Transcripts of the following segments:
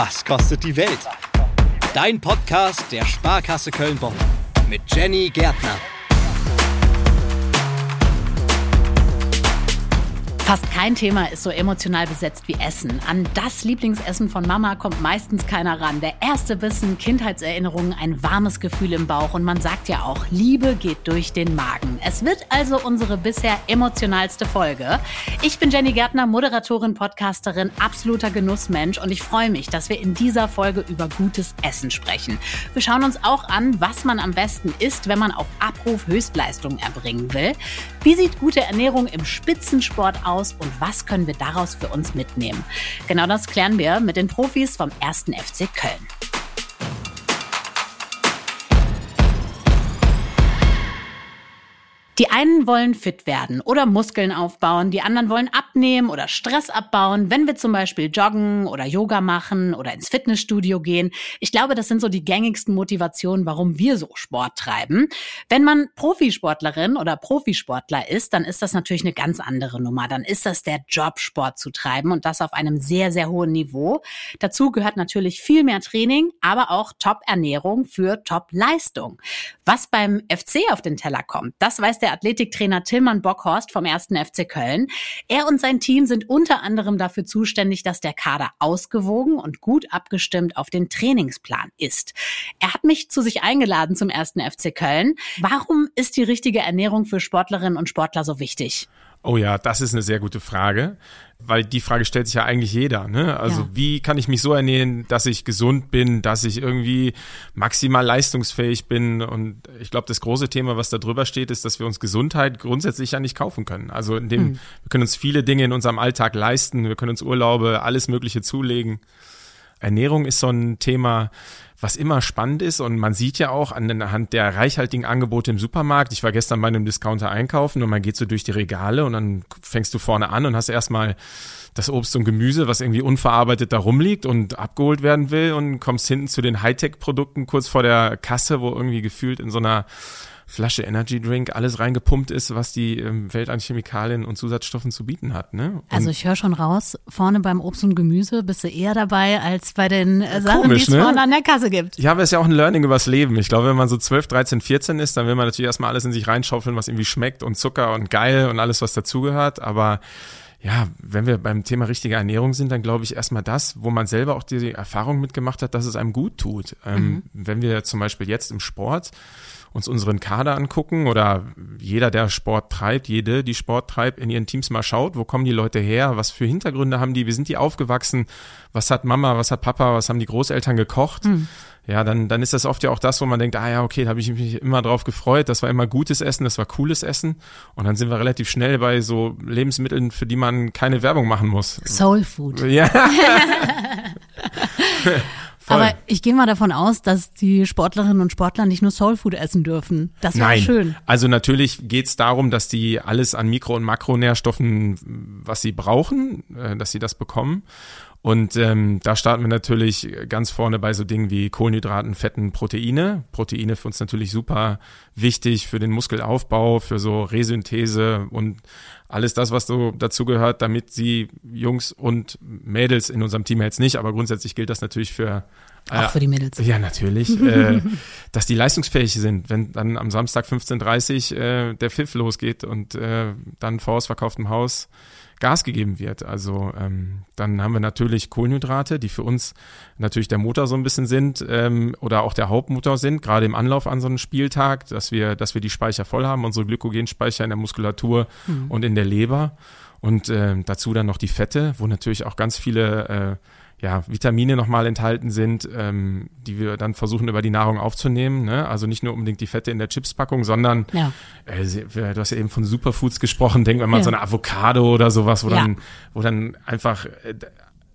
Was kostet die Welt? Dein Podcast der Sparkasse Köln-Bonn mit Jenny Gärtner. Fast kein Thema ist so emotional besetzt wie Essen. An das Lieblingsessen von Mama kommt meistens keiner ran. Der erste Bissen, Kindheitserinnerungen, ein warmes Gefühl im Bauch und man sagt ja auch, Liebe geht durch den Magen. Es wird also unsere bisher emotionalste Folge. Ich bin Jenny Gärtner, Moderatorin, Podcasterin, absoluter Genussmensch und ich freue mich, dass wir in dieser Folge über gutes Essen sprechen. Wir schauen uns auch an, was man am besten isst, wenn man auf Abruf Höchstleistungen erbringen will. Wie sieht gute Ernährung im Spitzensport aus? Aus und was können wir daraus für uns mitnehmen? Genau das klären wir mit den Profis vom 1. FC Köln. Die einen wollen fit werden oder Muskeln aufbauen, die anderen wollen abnehmen oder Stress abbauen, wenn wir zum Beispiel joggen oder Yoga machen oder ins Fitnessstudio gehen. Ich glaube, das sind so die gängigsten Motivationen, warum wir so Sport treiben. Wenn man Profisportlerin oder Profisportler ist, dann ist das natürlich eine ganz andere Nummer. Dann ist das der Job, Sport zu treiben und das auf einem sehr, sehr hohen Niveau. Dazu gehört natürlich viel mehr Training, aber auch Top-Ernährung für Top-Leistung. Was beim FC auf den Teller kommt, das weiß der der Athletiktrainer Tillmann Bockhorst vom 1. FC Köln. Er und sein Team sind unter anderem dafür zuständig, dass der Kader ausgewogen und gut abgestimmt auf den Trainingsplan ist. Er hat mich zu sich eingeladen zum 1. FC Köln. Warum ist die richtige Ernährung für Sportlerinnen und Sportler so wichtig? Oh ja, das ist eine sehr gute Frage, weil die Frage stellt sich ja eigentlich jeder. Ne? Also ja. wie kann ich mich so ernähren, dass ich gesund bin, dass ich irgendwie maximal leistungsfähig bin? Und ich glaube, das große Thema, was da drüber steht, ist, dass wir uns Gesundheit grundsätzlich ja nicht kaufen können. Also in dem, mhm. wir können uns viele Dinge in unserem Alltag leisten, wir können uns Urlaube, alles Mögliche zulegen. Ernährung ist so ein Thema, was immer spannend ist und man sieht ja auch anhand der reichhaltigen Angebote im Supermarkt. Ich war gestern bei einem Discounter einkaufen und man geht so durch die Regale und dann fängst du vorne an und hast erstmal das Obst und Gemüse, was irgendwie unverarbeitet da rumliegt und abgeholt werden will und kommst hinten zu den Hightech-Produkten kurz vor der Kasse, wo irgendwie gefühlt in so einer Flasche Energy Drink alles reingepumpt ist, was die ähm, Welt an Chemikalien und Zusatzstoffen zu bieten hat. Ne? Und also ich höre schon raus, vorne beim Obst und Gemüse bist du eher dabei als bei den äh, Sachen, die es ne? vorne an der Kasse gibt. Ja, aber es ist ja auch ein Learning übers Leben. Ich glaube, wenn man so 12, 13, 14 ist, dann will man natürlich erstmal alles in sich reinschaufeln, was irgendwie schmeckt und Zucker und geil und alles, was dazugehört. Aber ja, wenn wir beim Thema richtige Ernährung sind, dann glaube ich erstmal das, wo man selber auch die Erfahrung mitgemacht hat, dass es einem gut tut. Ähm, mhm. wenn wir zum Beispiel jetzt im Sport uns unseren Kader angucken oder jeder, der Sport treibt, jede, die Sport treibt, in ihren Teams mal schaut, wo kommen die Leute her, was für Hintergründe haben die, wie sind die aufgewachsen, was hat Mama, was hat Papa, was haben die Großeltern gekocht. Mhm. Ja, dann, dann ist das oft ja auch das, wo man denkt, ah ja, okay, da habe ich mich immer drauf gefreut, das war immer gutes Essen, das war cooles Essen. Und dann sind wir relativ schnell bei so Lebensmitteln, für die man keine Werbung machen muss. Soul Food. Ja. Voll. Aber ich gehe mal davon aus, dass die Sportlerinnen und Sportler nicht nur Soulfood essen dürfen. Das wäre schön. Also natürlich geht es darum, dass die alles an Mikro- und Makronährstoffen, was sie brauchen, äh, dass sie das bekommen. Und ähm, da starten wir natürlich ganz vorne bei so Dingen wie Kohlenhydraten, Fetten, Proteine. Proteine für uns natürlich super wichtig für den Muskelaufbau, für so Resynthese und alles das, was so dazu gehört, damit sie Jungs und Mädels in unserem Team jetzt nicht, aber grundsätzlich gilt das natürlich für äh, auch für die Mädels. Ja, natürlich. äh, dass die leistungsfähig sind, wenn dann am Samstag 15.30 äh, der Pfiff losgeht und äh, dann vor ausverkauftem Haus Gas gegeben wird. Also ähm, dann haben wir natürlich Kohlenhydrate, die für uns natürlich der Motor so ein bisschen sind ähm, oder auch der Hauptmotor sind, gerade im Anlauf an so einen Spieltag, dass wir, dass wir die Speicher voll haben, unsere Glykogenspeicher in der Muskulatur mhm. und in der Leber. Und äh, dazu dann noch die Fette, wo natürlich auch ganz viele äh, ja, Vitamine nochmal enthalten sind, ähm, die wir dann versuchen über die Nahrung aufzunehmen. Ne? Also nicht nur unbedingt die Fette in der Chipspackung, sondern ja. äh, du hast ja eben von Superfoods gesprochen, denk mal ja. so eine Avocado oder sowas, wo ja. dann, wo dann einfach äh,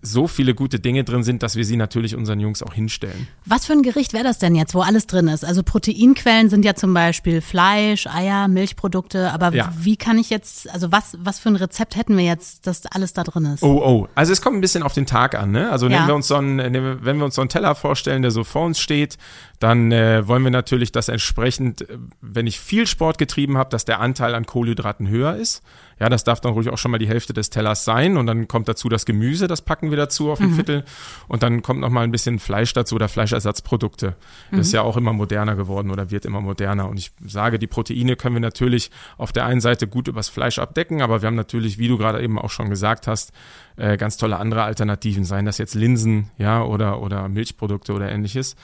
so viele gute Dinge drin sind, dass wir sie natürlich unseren Jungs auch hinstellen. Was für ein Gericht wäre das denn jetzt, wo alles drin ist? Also Proteinquellen sind ja zum Beispiel Fleisch, Eier, Milchprodukte, aber ja. wie kann ich jetzt, also was, was für ein Rezept hätten wir jetzt, dass alles da drin ist? Oh, oh. Also es kommt ein bisschen auf den Tag an, ne? Also ja. nehmen wir uns so einen, wenn wir uns so einen Teller vorstellen, der so vor uns steht, dann äh, wollen wir natürlich, dass entsprechend, äh, wenn ich viel Sport getrieben habe, dass der Anteil an Kohlenhydraten höher ist. Ja, das darf dann ruhig auch schon mal die Hälfte des Tellers sein und dann kommt dazu das Gemüse, das packen wir dazu auf ein mhm. Viertel und dann kommt noch mal ein bisschen Fleisch dazu oder Fleischersatzprodukte. Das ist mhm. ja auch immer moderner geworden oder wird immer moderner und ich sage, die Proteine können wir natürlich auf der einen Seite gut übers Fleisch abdecken, aber wir haben natürlich, wie du gerade eben auch schon gesagt hast, äh, ganz tolle andere Alternativen, seien das jetzt Linsen, ja, oder, oder Milchprodukte oder ähnliches.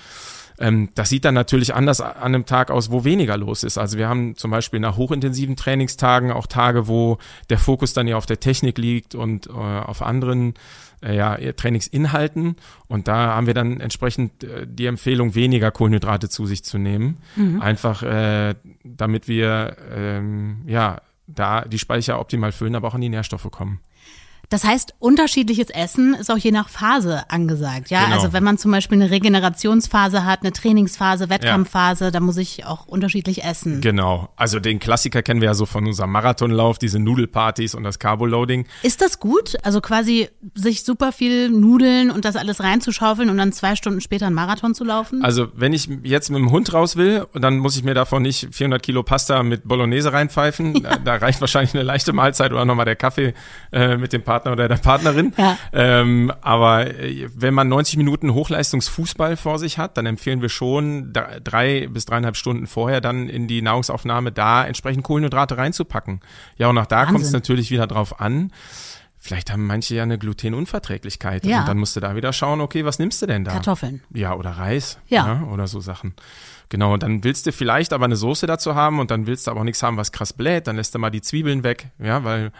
Ähm, das sieht dann natürlich anders an einem Tag aus, wo weniger los ist. Also wir haben zum Beispiel nach hochintensiven Trainingstagen auch Tage, wo der Fokus dann ja auf der Technik liegt und äh, auf anderen äh, ja, Trainingsinhalten. Und da haben wir dann entsprechend äh, die Empfehlung, weniger Kohlenhydrate zu sich zu nehmen. Mhm. Einfach äh, damit wir ähm, ja da die Speicher optimal füllen, aber auch an die Nährstoffe kommen. Das heißt, unterschiedliches Essen ist auch je nach Phase angesagt. Ja, genau. also wenn man zum Beispiel eine Regenerationsphase hat, eine Trainingsphase, Wettkampfphase, ja. da muss ich auch unterschiedlich essen. Genau. Also den Klassiker kennen wir ja so von unserem Marathonlauf, diese Nudelpartys und das Carboloading. Ist das gut? Also quasi sich super viel Nudeln und das alles reinzuschaufeln und dann zwei Stunden später einen Marathon zu laufen? Also wenn ich jetzt mit dem Hund raus will, dann muss ich mir davon nicht 400 Kilo Pasta mit Bolognese reinpfeifen. Ja. Da, da, reicht wahrscheinlich eine leichte Mahlzeit oder nochmal der Kaffee äh, mit dem Partner Partner oder der Partnerin. Ja. Ähm, aber äh, wenn man 90 Minuten Hochleistungsfußball vor sich hat, dann empfehlen wir schon drei bis dreieinhalb Stunden vorher dann in die Nahrungsaufnahme da entsprechend Kohlenhydrate reinzupacken. Ja, und auch da kommt es natürlich wieder drauf an. Vielleicht haben manche ja eine Glutenunverträglichkeit. Ja. Und dann musst du da wieder schauen, okay, was nimmst du denn da? Kartoffeln. Ja, oder Reis. Ja. ja oder so Sachen. Genau, und dann willst du vielleicht aber eine Soße dazu haben und dann willst du aber auch nichts haben, was krass bläht. Dann lässt du mal die Zwiebeln weg. Ja, weil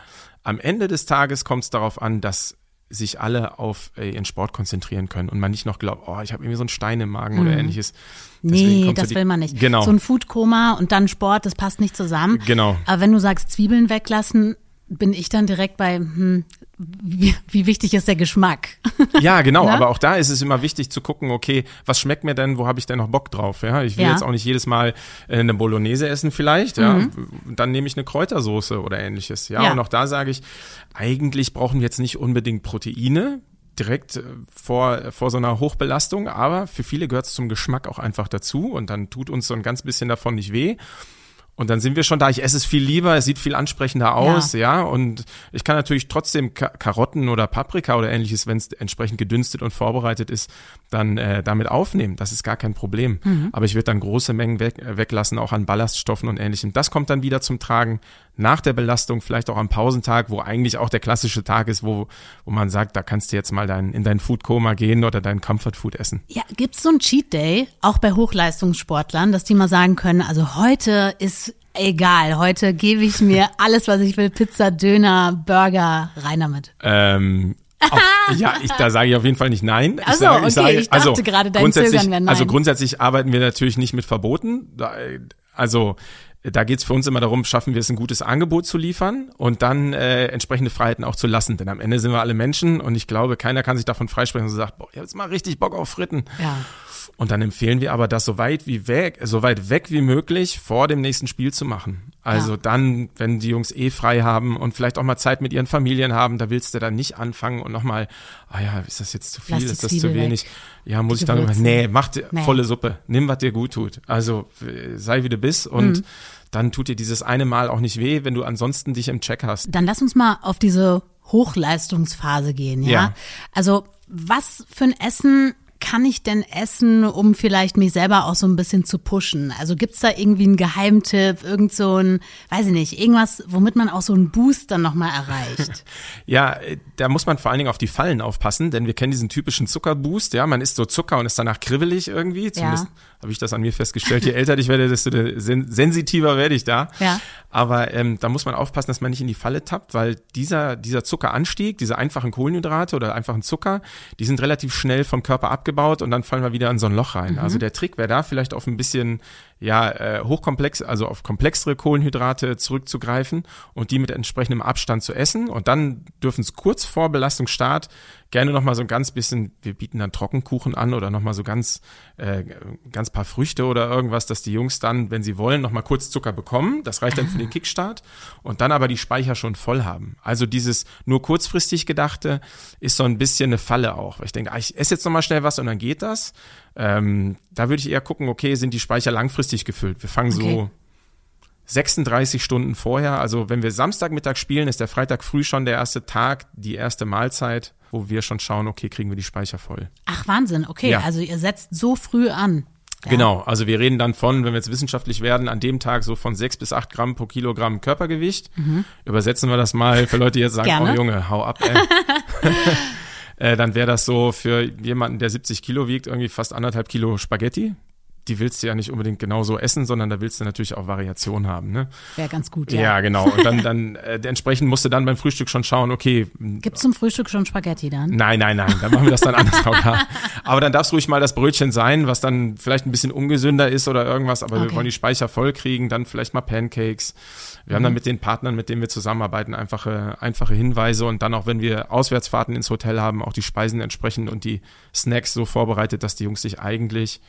am Ende des Tages kommt es darauf an, dass sich alle auf äh, ihren Sport konzentrieren können und man nicht noch glaubt, oh, ich habe irgendwie so einen Stein im Magen hm. oder ähnliches. Deswegen nee, das will man nicht. Genau. So ein Foodkoma und dann Sport, das passt nicht zusammen. Genau. Aber wenn du sagst, Zwiebeln weglassen, bin ich dann direkt bei, hm, wie, wie wichtig ist der Geschmack? Ja, genau, ne? aber auch da ist es immer wichtig zu gucken, okay, was schmeckt mir denn, wo habe ich denn noch Bock drauf? Ja, ich will ja. jetzt auch nicht jedes Mal äh, eine Bolognese essen vielleicht, ja, mhm. dann nehme ich eine Kräutersoße oder ähnliches, ja, ja. und auch da sage ich, eigentlich brauchen wir jetzt nicht unbedingt Proteine, direkt äh, vor, vor so einer Hochbelastung, aber für viele gehört es zum Geschmack auch einfach dazu und dann tut uns so ein ganz bisschen davon nicht weh. Und dann sind wir schon da. Ich esse es viel lieber, es sieht viel ansprechender aus, ja. ja? Und ich kann natürlich trotzdem Karotten oder Paprika oder ähnliches, wenn es entsprechend gedünstet und vorbereitet ist, dann äh, damit aufnehmen. Das ist gar kein Problem. Mhm. Aber ich würde dann große Mengen weg, äh, weglassen, auch an Ballaststoffen und ähnlichem. Das kommt dann wieder zum Tragen nach der Belastung, vielleicht auch am Pausentag, wo eigentlich auch der klassische Tag ist, wo, wo man sagt, da kannst du jetzt mal dein, in dein Foodkoma gehen oder dein Comfort Food essen. Ja, gibt's so ein Cheat Day, auch bei Hochleistungssportlern, dass die mal sagen können, also heute ist egal. Heute gebe ich mir alles, was ich will. Pizza, Döner, Burger, rein damit. Ähm, auf, ja, ich, da sage ich auf jeden Fall nicht nein. Ich so, sage, ich okay, sage, ich dachte also, gerade, dein Zögern wäre nein. Also grundsätzlich arbeiten wir natürlich nicht mit Verboten. Also da geht es für uns immer darum, schaffen wir es, ein gutes Angebot zu liefern und dann äh, entsprechende Freiheiten auch zu lassen. Denn am Ende sind wir alle Menschen und ich glaube, keiner kann sich davon freisprechen und sagt, boah, ich habe jetzt mal richtig Bock auf Fritten. Ja. Und dann empfehlen wir aber, das so weit wie weg, so weit weg wie möglich vor dem nächsten Spiel zu machen. Also ja. dann, wenn die Jungs eh frei haben und vielleicht auch mal Zeit mit ihren Familien haben, da willst du dann nicht anfangen und nochmal, ah ja, ist das jetzt zu viel, ist das zu wenig? Weg. Ja, muss die ich dann immer, nee, mach dir nee. volle Suppe, nimm, was dir gut tut. Also sei wie du bist und mhm. dann tut dir dieses eine Mal auch nicht weh, wenn du ansonsten dich im Check hast. Dann lass uns mal auf diese Hochleistungsphase gehen, ja? ja. Also was für ein Essen kann ich denn essen, um vielleicht mich selber auch so ein bisschen zu pushen? Also gibt's da irgendwie einen Geheimtipp, irgend so ein, weiß ich nicht, irgendwas, womit man auch so einen Boost dann nochmal erreicht? ja, da muss man vor allen Dingen auf die Fallen aufpassen, denn wir kennen diesen typischen Zuckerboost, ja, man isst so Zucker und ist danach kribbelig irgendwie, zumindest ja. habe ich das an mir festgestellt. Je älter ich werde, desto sensitiver werde ich da. Ja. Aber ähm, da muss man aufpassen, dass man nicht in die Falle tappt, weil dieser, dieser Zuckeranstieg, diese einfachen Kohlenhydrate oder einfachen Zucker, die sind relativ schnell vom Körper abgebaut und dann fallen wir wieder in so ein Loch rein. Mhm. Also der Trick wäre da vielleicht auf ein bisschen ja, äh, hochkomplex, also auf komplexere Kohlenhydrate zurückzugreifen und die mit entsprechendem Abstand zu essen. Und dann dürfen es kurz vor Belastungsstart gerne nochmal so ein ganz bisschen, wir bieten dann Trockenkuchen an oder nochmal so ganz, äh, ganz paar Früchte oder irgendwas, dass die Jungs dann, wenn sie wollen, nochmal kurz Zucker bekommen. Das reicht dann für den Kickstart und dann aber die Speicher schon voll haben. Also dieses nur kurzfristig Gedachte ist so ein bisschen eine Falle auch. Weil ich denke, ah, ich esse jetzt nochmal schnell was und dann geht das. Ähm, da würde ich eher gucken, okay, sind die Speicher langfristig gefüllt? Wir fangen okay. so 36 Stunden vorher. Also wenn wir Samstagmittag spielen, ist der Freitag früh schon der erste Tag, die erste Mahlzeit, wo wir schon schauen, okay, kriegen wir die Speicher voll. Ach, Wahnsinn, okay. Ja. Also ihr setzt so früh an. Ja. Genau, also wir reden dann von, wenn wir jetzt wissenschaftlich werden, an dem Tag so von sechs bis acht Gramm pro Kilogramm Körpergewicht. Mhm. Übersetzen wir das mal für Leute, die jetzt sagen, Gerne. oh Junge, hau ab, ey. äh, dann wäre das so für jemanden, der 70 Kilo wiegt, irgendwie fast anderthalb Kilo Spaghetti die willst du ja nicht unbedingt genauso essen, sondern da willst du natürlich auch Variation haben. Ne? Wäre ganz gut, ja. Ja, genau. Und dann, dann äh, entsprechend musst du dann beim Frühstück schon schauen, okay. Gibt es zum Frühstück schon Spaghetti dann? Nein, nein, nein, dann machen wir das dann anders. aber dann darf es ruhig mal das Brötchen sein, was dann vielleicht ein bisschen ungesünder ist oder irgendwas, aber okay. wir wollen die Speicher voll kriegen, dann vielleicht mal Pancakes. Wir mhm. haben dann mit den Partnern, mit denen wir zusammenarbeiten, einfache, einfache Hinweise und dann auch, wenn wir Auswärtsfahrten ins Hotel haben, auch die Speisen entsprechend und die Snacks so vorbereitet, dass die Jungs sich eigentlich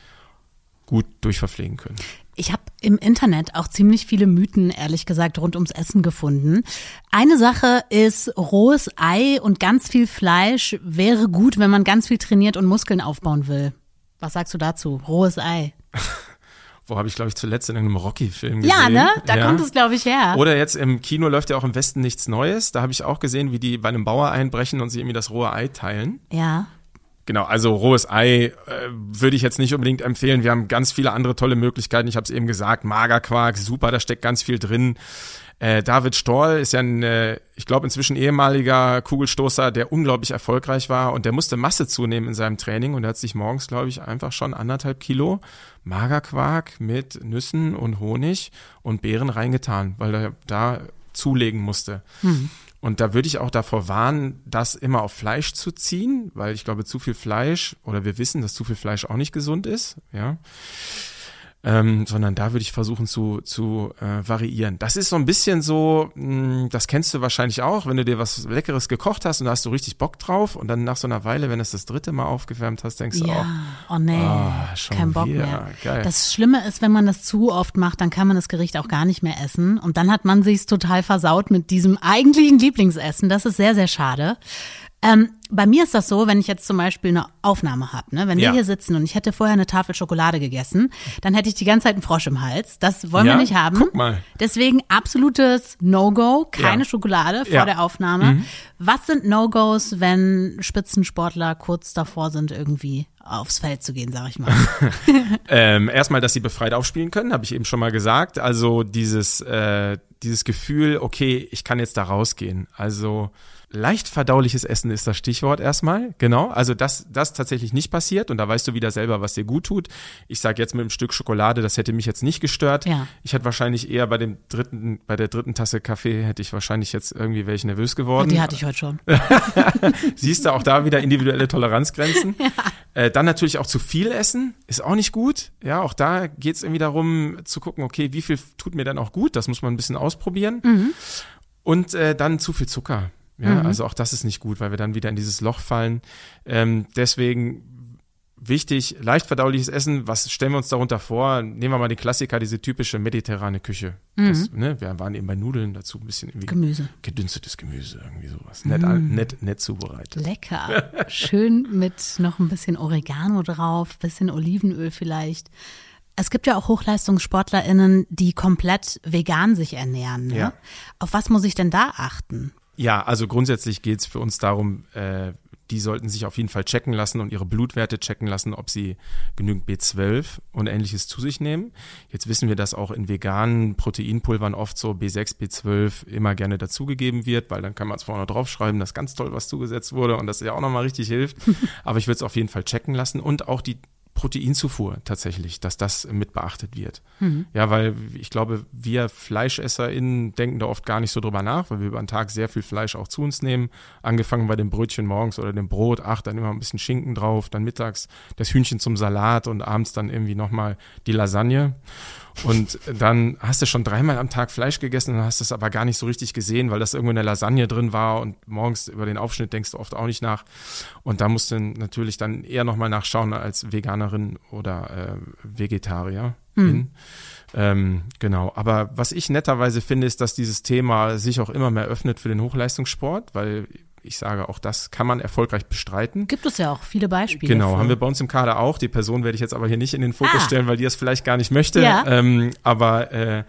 gut durchverpflegen können. Ich habe im Internet auch ziemlich viele Mythen, ehrlich gesagt, rund ums Essen gefunden. Eine Sache ist, rohes Ei und ganz viel Fleisch wäre gut, wenn man ganz viel trainiert und Muskeln aufbauen will. Was sagst du dazu? Rohes Ei. Wo habe ich, glaube ich, zuletzt in einem Rocky-Film gesehen. Ja, ne? Da ja. kommt es, glaube ich, her. Oder jetzt im Kino läuft ja auch im Westen nichts Neues. Da habe ich auch gesehen, wie die bei einem Bauer einbrechen und sich irgendwie das rohe Ei teilen. Ja. Genau, also rohes Ei äh, würde ich jetzt nicht unbedingt empfehlen. Wir haben ganz viele andere tolle Möglichkeiten. Ich habe es eben gesagt, Magerquark, super, da steckt ganz viel drin. Äh, David Storl ist ja ein, äh, ich glaube inzwischen ehemaliger Kugelstoßer, der unglaublich erfolgreich war und der musste Masse zunehmen in seinem Training und er hat sich morgens, glaube ich, einfach schon anderthalb Kilo Magerquark mit Nüssen und Honig und Beeren reingetan, weil er da zulegen musste. Mhm. Und da würde ich auch davor warnen, das immer auf Fleisch zu ziehen, weil ich glaube, zu viel Fleisch oder wir wissen, dass zu viel Fleisch auch nicht gesund ist, ja ähm, sondern da würde ich versuchen zu, zu äh, variieren. Das ist so ein bisschen so, mh, hm, das kennst du wahrscheinlich auch, wenn du dir was Leckeres gekocht hast und da hast du richtig Bock drauf und dann nach so einer Weile, wenn du es das dritte Mal aufgewärmt hast, denkst du ja. auch, oh nee, oh, kein Bock wieder. mehr. Geil. Das Schlimme ist, wenn man das zu oft macht, dann kann man das Gericht auch gar nicht mehr essen und dann hat man sich's total versaut mit diesem eigentlichen Lieblingsessen. Das ist sehr, sehr schade. Ähm, bei mir ist das so, wenn ich jetzt zum Beispiel eine Aufnahme habe, ne? wenn wir hier sitzen und ich hätte vorher eine Tafel Schokolade gegessen, dann hätte ich die ganze Zeit einen Frosch im Hals. Das wollen ja? wir nicht haben. Guck mal. Deswegen absolutes No-Go, keine ja. Schokolade vor ja. der Aufnahme. Mhm. Was sind No-Gos, wenn Spitzensportler kurz davor sind, irgendwie aufs Feld zu gehen, sag ich mal? ähm, erstmal, dass sie befreit aufspielen können, habe ich eben schon mal gesagt. Also dieses, äh, dieses Gefühl, okay, ich kann jetzt da rausgehen. Also leicht verdauliches Essen ist das Stichwort erstmal. Genau. Also das, das tatsächlich nicht passiert und da weißt du wieder selber, was dir gut tut. Ich sage jetzt mit einem Stück Schokolade, das hätte mich jetzt nicht gestört. Ja. Ich hätte wahrscheinlich eher bei dem dritten, bei der dritten Tasse Kaffee hätte ich wahrscheinlich jetzt irgendwie welche nervös geworden. Die hatte ich heute schon. Siehst du auch da wieder individuelle Toleranzgrenzen. Ja. Äh, dann natürlich auch zu viel essen ist auch nicht gut. Ja, auch da geht es irgendwie darum zu gucken, okay, wie viel tut mir dann auch gut? Das muss man ein bisschen ausprobieren. Mhm. Und äh, dann zu viel Zucker. Ja, mhm. also auch das ist nicht gut, weil wir dann wieder in dieses Loch fallen. Ähm, deswegen wichtig, leicht verdauliches Essen. Was stellen wir uns darunter vor? Nehmen wir mal den Klassiker, diese typische mediterrane Küche. Mhm. Das, ne, wir waren eben bei Nudeln dazu ein bisschen irgendwie Gemüse. gedünstetes Gemüse, irgendwie sowas. Nett, mhm. nett, nett zubereitet. Lecker. Schön mit noch ein bisschen Oregano drauf, bisschen Olivenöl vielleicht. Es gibt ja auch HochleistungssportlerInnen, die komplett vegan sich ernähren. Ne? Ja. Auf was muss ich denn da achten? Ja, also grundsätzlich geht es für uns darum, äh, die sollten sich auf jeden Fall checken lassen und ihre Blutwerte checken lassen, ob sie genügend B12 und ähnliches zu sich nehmen. Jetzt wissen wir, dass auch in veganen Proteinpulvern oft so B6, B12 immer gerne dazugegeben wird, weil dann kann man es vorne draufschreiben, dass ganz toll was zugesetzt wurde und das ja auch nochmal richtig hilft. Aber ich würde es auf jeden Fall checken lassen und auch die Proteinzufuhr tatsächlich, dass das mit beachtet wird. Mhm. Ja, weil ich glaube, wir FleischesserInnen denken da oft gar nicht so drüber nach, weil wir über den Tag sehr viel Fleisch auch zu uns nehmen. Angefangen bei dem Brötchen morgens oder dem Brot, ach, dann immer ein bisschen Schinken drauf, dann mittags das Hühnchen zum Salat und abends dann irgendwie nochmal die Lasagne. Und dann hast du schon dreimal am Tag Fleisch gegessen und hast es aber gar nicht so richtig gesehen, weil das irgendwo in der Lasagne drin war und morgens über den Aufschnitt denkst du oft auch nicht nach. Und da musst du natürlich dann eher nochmal nachschauen als Veganerin oder äh, Vegetarier. Hm. Ähm, genau. Aber was ich netterweise finde, ist, dass dieses Thema sich auch immer mehr öffnet für den Hochleistungssport, weil ich sage, auch das kann man erfolgreich bestreiten. Gibt es ja auch viele Beispiele. Genau, für. haben wir bei uns im Kader auch. Die Person werde ich jetzt aber hier nicht in den Fokus ah. stellen, weil die es vielleicht gar nicht möchte. Ja. Ähm, aber äh,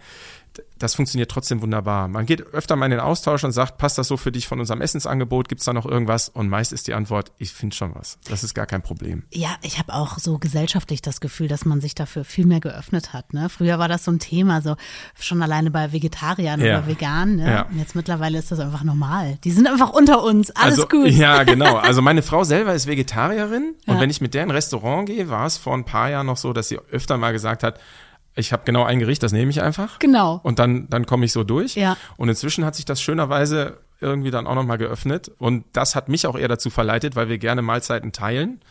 das funktioniert trotzdem wunderbar. Man geht öfter mal in den Austausch und sagt, passt das so für dich von unserem Essensangebot? Gibt es da noch irgendwas? Und meist ist die Antwort, ich finde schon was. Das ist gar kein Problem. Ja, ich habe auch so gesellschaftlich das Gefühl, dass man sich dafür viel mehr geöffnet hat. Ne? Früher war das so ein Thema, so schon alleine bei Vegetariern ja. oder Veganen. Ne? Ja. Und jetzt mittlerweile ist das einfach normal. Die sind einfach unter uns. Alles also, gut. Ja, genau. Also meine Frau selber ist Vegetarierin ja. und wenn ich mit der in ein Restaurant gehe, war es vor ein paar Jahren noch so, dass sie öfter mal gesagt hat, ich habe genau ein Gericht, das nehme ich einfach. Genau. Und dann, dann komme ich so durch. Ja. Und inzwischen hat sich das schönerweise irgendwie dann auch nochmal geöffnet. Und das hat mich auch eher dazu verleitet, weil wir gerne Mahlzeiten teilen,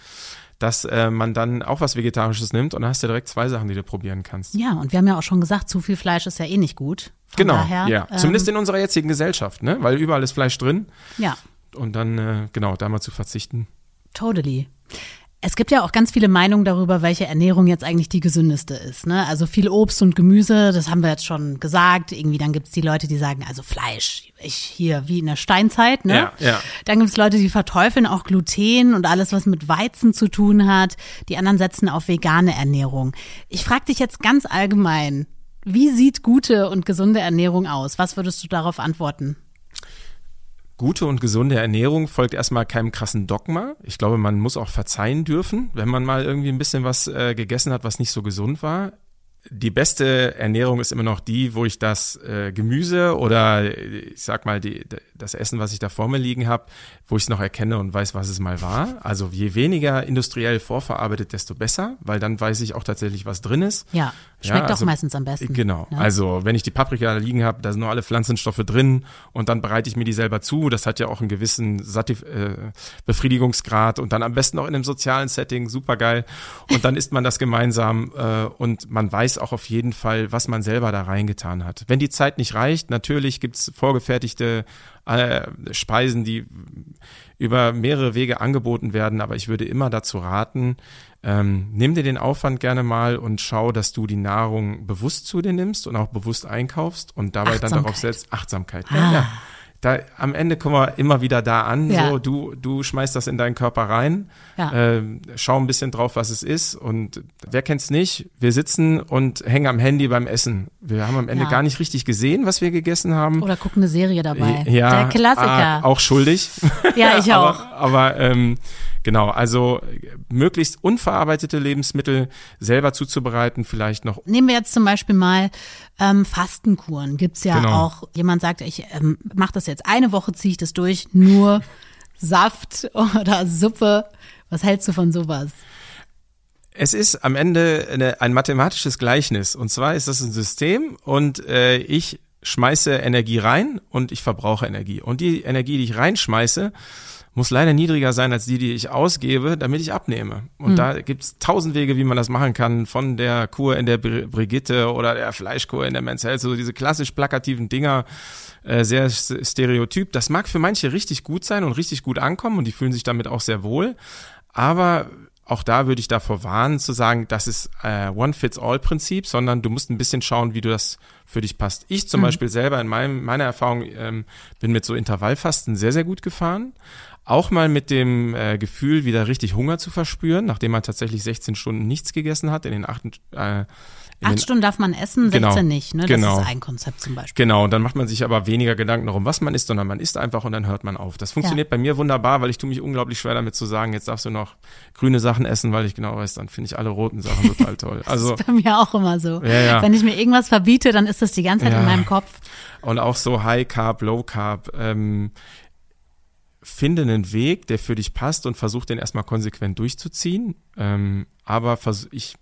dass äh, man dann auch was Vegetarisches nimmt und dann hast du direkt zwei Sachen, die du probieren kannst. Ja, und wir haben ja auch schon gesagt, zu viel Fleisch ist ja eh nicht gut. Von genau, daher, ja. Ähm, Zumindest in unserer jetzigen Gesellschaft, ne? Weil überall ist Fleisch drin. Ja. Und dann, äh, genau, da mal zu verzichten. Totally. Es gibt ja auch ganz viele Meinungen darüber, welche Ernährung jetzt eigentlich die gesündeste ist. Ne? Also viel Obst und Gemüse, das haben wir jetzt schon gesagt. Irgendwie dann gibt's die Leute, die sagen, also Fleisch, ich hier wie in der Steinzeit. Ne? Ja, ja. Dann gibt's Leute, die verteufeln auch Gluten und alles, was mit Weizen zu tun hat. Die anderen setzen auf vegane Ernährung. Ich frage dich jetzt ganz allgemein, wie sieht gute und gesunde Ernährung aus? Was würdest du darauf antworten? Gute und gesunde Ernährung folgt erstmal keinem krassen Dogma. Ich glaube, man muss auch verzeihen dürfen, wenn man mal irgendwie ein bisschen was äh, gegessen hat, was nicht so gesund war die beste Ernährung ist immer noch die, wo ich das äh, Gemüse oder ich sag mal die, das Essen, was ich da vor mir liegen habe, wo ich es noch erkenne und weiß, was es mal war. Also je weniger industriell vorverarbeitet, desto besser, weil dann weiß ich auch tatsächlich, was drin ist. Ja, schmeckt ja, also, doch meistens am besten. Genau. Ne? Also wenn ich die Paprika da liegen habe, da sind noch alle Pflanzenstoffe drin und dann bereite ich mir die selber zu. Das hat ja auch einen gewissen Sativ äh, Befriedigungsgrad und dann am besten auch in einem sozialen Setting, super geil. Und dann isst man das gemeinsam äh, und man weiß, weiß auch auf jeden Fall, was man selber da reingetan hat. Wenn die Zeit nicht reicht, natürlich gibt's vorgefertigte äh, Speisen, die über mehrere Wege angeboten werden, aber ich würde immer dazu raten, ähm, nimm dir den Aufwand gerne mal und schau, dass du die Nahrung bewusst zu dir nimmst und auch bewusst einkaufst und dabei dann darauf setzt, Achtsamkeit. Ah. Ja, da am Ende kommen wir immer wieder da an. Ja. So, du, du schmeißt das in deinen Körper rein, ja. äh, schau ein bisschen drauf, was es ist. Und wer kennt's nicht? Wir sitzen und hängen am Handy beim Essen. Wir haben am Ende ja. gar nicht richtig gesehen, was wir gegessen haben. Oder gucken eine Serie dabei. Ja, Der Klassiker. Ah, auch schuldig. Ja, ich auch. aber, aber ähm, Genau, also möglichst unverarbeitete Lebensmittel selber zuzubereiten, vielleicht noch. Nehmen wir jetzt zum Beispiel mal ähm, Fastenkuren. Gibt's ja genau. auch, jemand sagt, ich ähm, mache das jetzt eine Woche, ziehe ich das durch, nur Saft oder Suppe. Was hältst du von sowas? Es ist am Ende eine, ein mathematisches Gleichnis. Und zwar ist das ein System und äh, ich schmeiße Energie rein und ich verbrauche Energie. Und die Energie, die ich reinschmeiße, muss leider niedriger sein als die, die ich ausgebe, damit ich abnehme. Und mhm. da gibt's tausend Wege, wie man das machen kann, von der Kur in der Brigitte oder der Fleischkur in der Men's Health, so diese klassisch plakativen Dinger, äh, sehr stereotyp. Das mag für manche richtig gut sein und richtig gut ankommen und die fühlen sich damit auch sehr wohl. Aber auch da würde ich davor warnen, zu sagen, das ist äh, One-Fits-All-Prinzip, sondern du musst ein bisschen schauen, wie du das für dich passt. Ich zum mhm. Beispiel selber in meinem, meiner Erfahrung ähm, bin mit so Intervallfasten sehr, sehr gut gefahren auch mal mit dem äh, Gefühl, wieder richtig Hunger zu verspüren, nachdem man tatsächlich 16 Stunden nichts gegessen hat. In den acht, äh, in Acht Stunden darf man essen, 16 genau, nicht. Ne? Das genau. ist ein Konzept zum Beispiel. Genau, und dann macht man sich aber weniger Gedanken darum, was man isst, sondern man isst einfach und dann hört man auf. Das funktioniert ja. bei mir wunderbar, weil ich tue mich unglaublich schwer damit zu sagen, jetzt darfst du noch grüne Sachen essen, weil ich genau weiß, dann finde ich alle roten Sachen total toll. Also, das ist bei mir auch immer so. Ja, ja. Wenn ich mir irgendwas verbiete, dann ist das die ganze Zeit in meinem Kopf. Und auch so High Carb, Low Carb. Ähm, finde einen Weg, der für dich passt und versuch den erstmal konsequent durchzuziehen. Ähm, aber ich,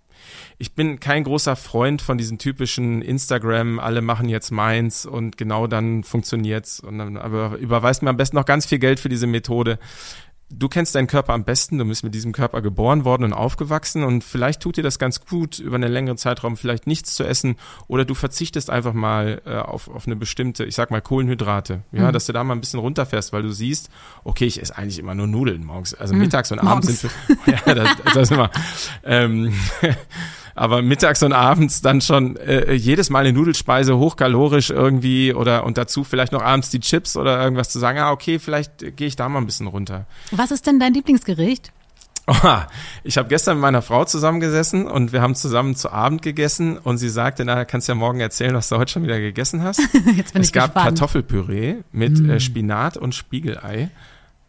ich bin kein großer Freund von diesen typischen Instagram, alle machen jetzt meins und genau dann funktioniert's. Und dann aber überweist mir am besten noch ganz viel Geld für diese Methode du kennst deinen Körper am besten, du bist mit diesem Körper geboren worden und aufgewachsen und vielleicht tut dir das ganz gut, über einen längeren Zeitraum vielleicht nichts zu essen oder du verzichtest einfach mal äh, auf, auf eine bestimmte, ich sag mal Kohlenhydrate, ja, mhm. dass du da mal ein bisschen runterfährst, weil du siehst, okay, ich esse eigentlich immer nur Nudeln morgens, also mhm. mittags und abends morgens. sind wir, ja, das, das ist immer, ähm, aber mittags und abends dann schon äh, jedes Mal eine Nudelspeise hochkalorisch irgendwie oder und dazu vielleicht noch abends die Chips oder irgendwas zu sagen, ah, okay, vielleicht gehe ich da mal ein bisschen runter. Was ist denn dein Lieblingsgericht? Oha, ich habe gestern mit meiner Frau zusammengesessen und wir haben zusammen zu Abend gegessen und sie sagte, na, kannst ja morgen erzählen, was du heute schon wieder gegessen hast. Jetzt bin es ich gab gespannt. Kartoffelpüree mit äh, Spinat und Spiegelei,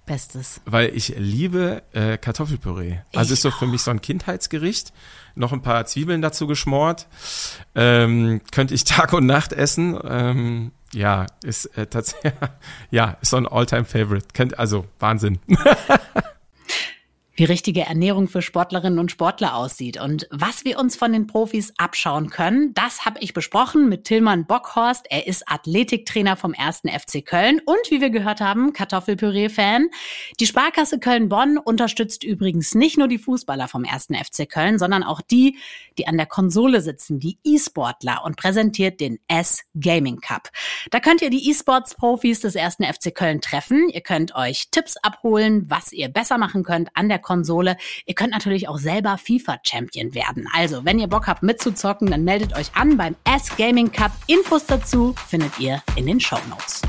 Bestes. weil ich liebe äh, Kartoffelpüree. Also ist so für mich so ein Kindheitsgericht. Noch ein paar Zwiebeln dazu geschmort. Ähm, könnte ich Tag und Nacht essen. Ähm, ja, ist äh, tatsächlich, ja, ist so ein All-Time-Favorite. Kennt, also Wahnsinn. wie richtige Ernährung für Sportlerinnen und Sportler aussieht und was wir uns von den Profis abschauen können, das habe ich besprochen mit Tillmann Bockhorst. Er ist Athletiktrainer vom 1. FC Köln und wie wir gehört haben, Kartoffelpüree-Fan. Die Sparkasse Köln-Bonn unterstützt übrigens nicht nur die Fußballer vom 1. FC Köln, sondern auch die, die an der Konsole sitzen, die E-Sportler und präsentiert den S-Gaming Cup. Da könnt ihr die E-Sports-Profis des 1. FC Köln treffen. Ihr könnt euch Tipps abholen, was ihr besser machen könnt an der Konsole. Ihr könnt natürlich auch selber FIFA-Champion werden. Also, wenn ihr Bock habt mitzuzocken, dann meldet euch an beim S-Gaming Cup. Infos dazu findet ihr in den Show Notes.